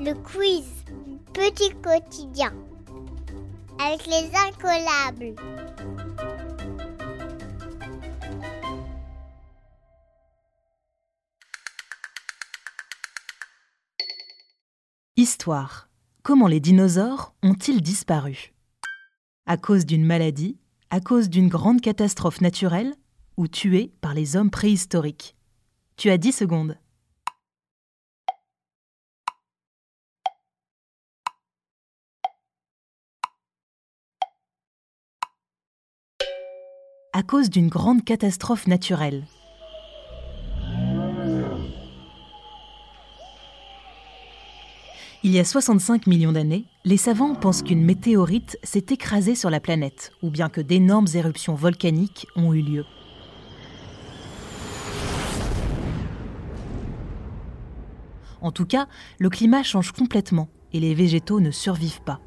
Le quiz Petit quotidien avec les incollables. Histoire. Comment les dinosaures ont-ils disparu? À cause d'une maladie À cause d'une grande catastrophe naturelle Ou tués par les hommes préhistoriques? Tu as 10 secondes. À cause d'une grande catastrophe naturelle. Il y a 65 millions d'années, les savants pensent qu'une météorite s'est écrasée sur la planète, ou bien que d'énormes éruptions volcaniques ont eu lieu. En tout cas, le climat change complètement et les végétaux ne survivent pas.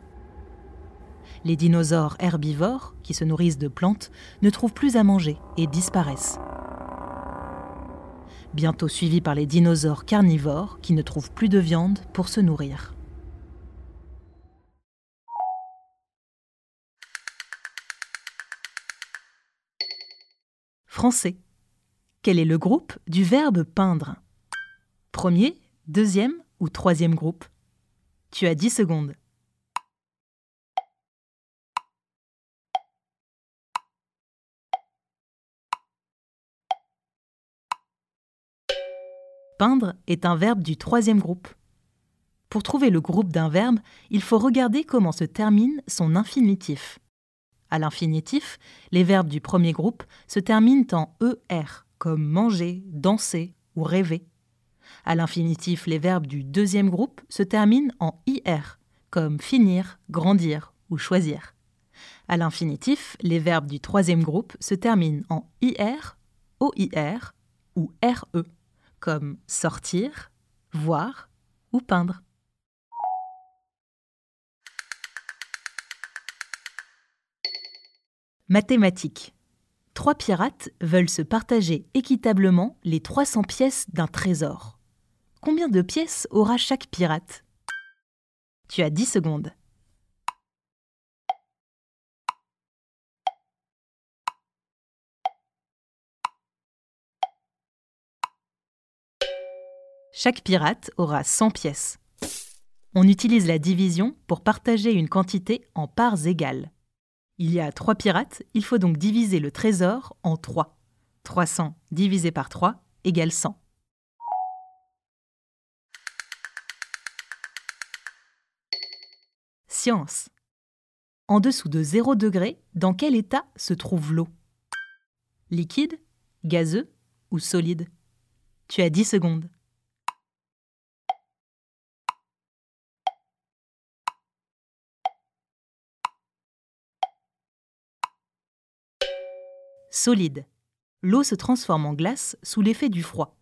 Les dinosaures herbivores, qui se nourrissent de plantes, ne trouvent plus à manger et disparaissent. Bientôt suivis par les dinosaures carnivores, qui ne trouvent plus de viande pour se nourrir. Français. Quel est le groupe du verbe peindre? Premier, deuxième ou troisième groupe? Tu as 10 secondes. Peindre est un verbe du troisième groupe. Pour trouver le groupe d'un verbe, il faut regarder comment se termine son infinitif. À l'infinitif, les verbes du premier groupe se terminent en ER, comme manger, danser ou rêver. À l'infinitif, les verbes du deuxième groupe se terminent en IR, comme finir, grandir ou choisir. À l'infinitif, les verbes du troisième groupe se terminent en IR, OIR ou RE comme sortir, voir ou peindre. Mathématiques. Trois pirates veulent se partager équitablement les 300 pièces d'un trésor. Combien de pièces aura chaque pirate? Tu as 10 secondes. Chaque pirate aura 100 pièces. On utilise la division pour partager une quantité en parts égales. Il y a 3 pirates, il faut donc diviser le trésor en 3. 300 divisé par 3 égale 100. Science. En dessous de 0 degré, dans quel état se trouve l'eau? Liquide, gazeux ou solide? Tu as 10 secondes. Solide. L'eau se transforme en glace sous l'effet du froid.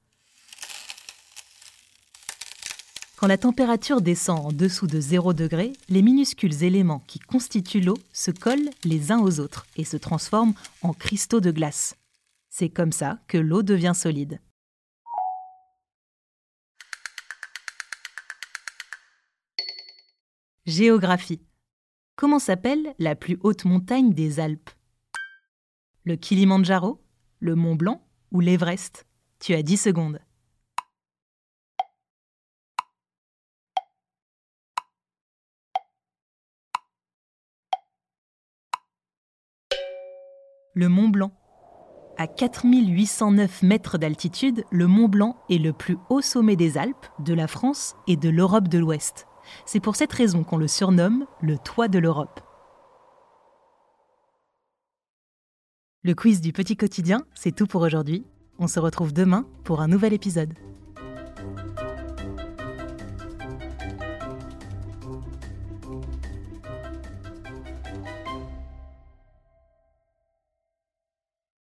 Quand la température descend en dessous de 0 degré, les minuscules éléments qui constituent l'eau se collent les uns aux autres et se transforment en cristaux de glace. C'est comme ça que l'eau devient solide. Géographie. Comment s'appelle la plus haute montagne des Alpes? Le Kilimandjaro, le Mont Blanc ou l'Everest? Tu as 10 secondes. Le Mont Blanc. À 4809 mètres d'altitude, le Mont Blanc est le plus haut sommet des Alpes, de la France et de l'Europe de l'Ouest. C'est pour cette raison qu'on le surnomme le toit de l'Europe. Le quiz du petit quotidien, c'est tout pour aujourd'hui. On se retrouve demain pour un nouvel épisode.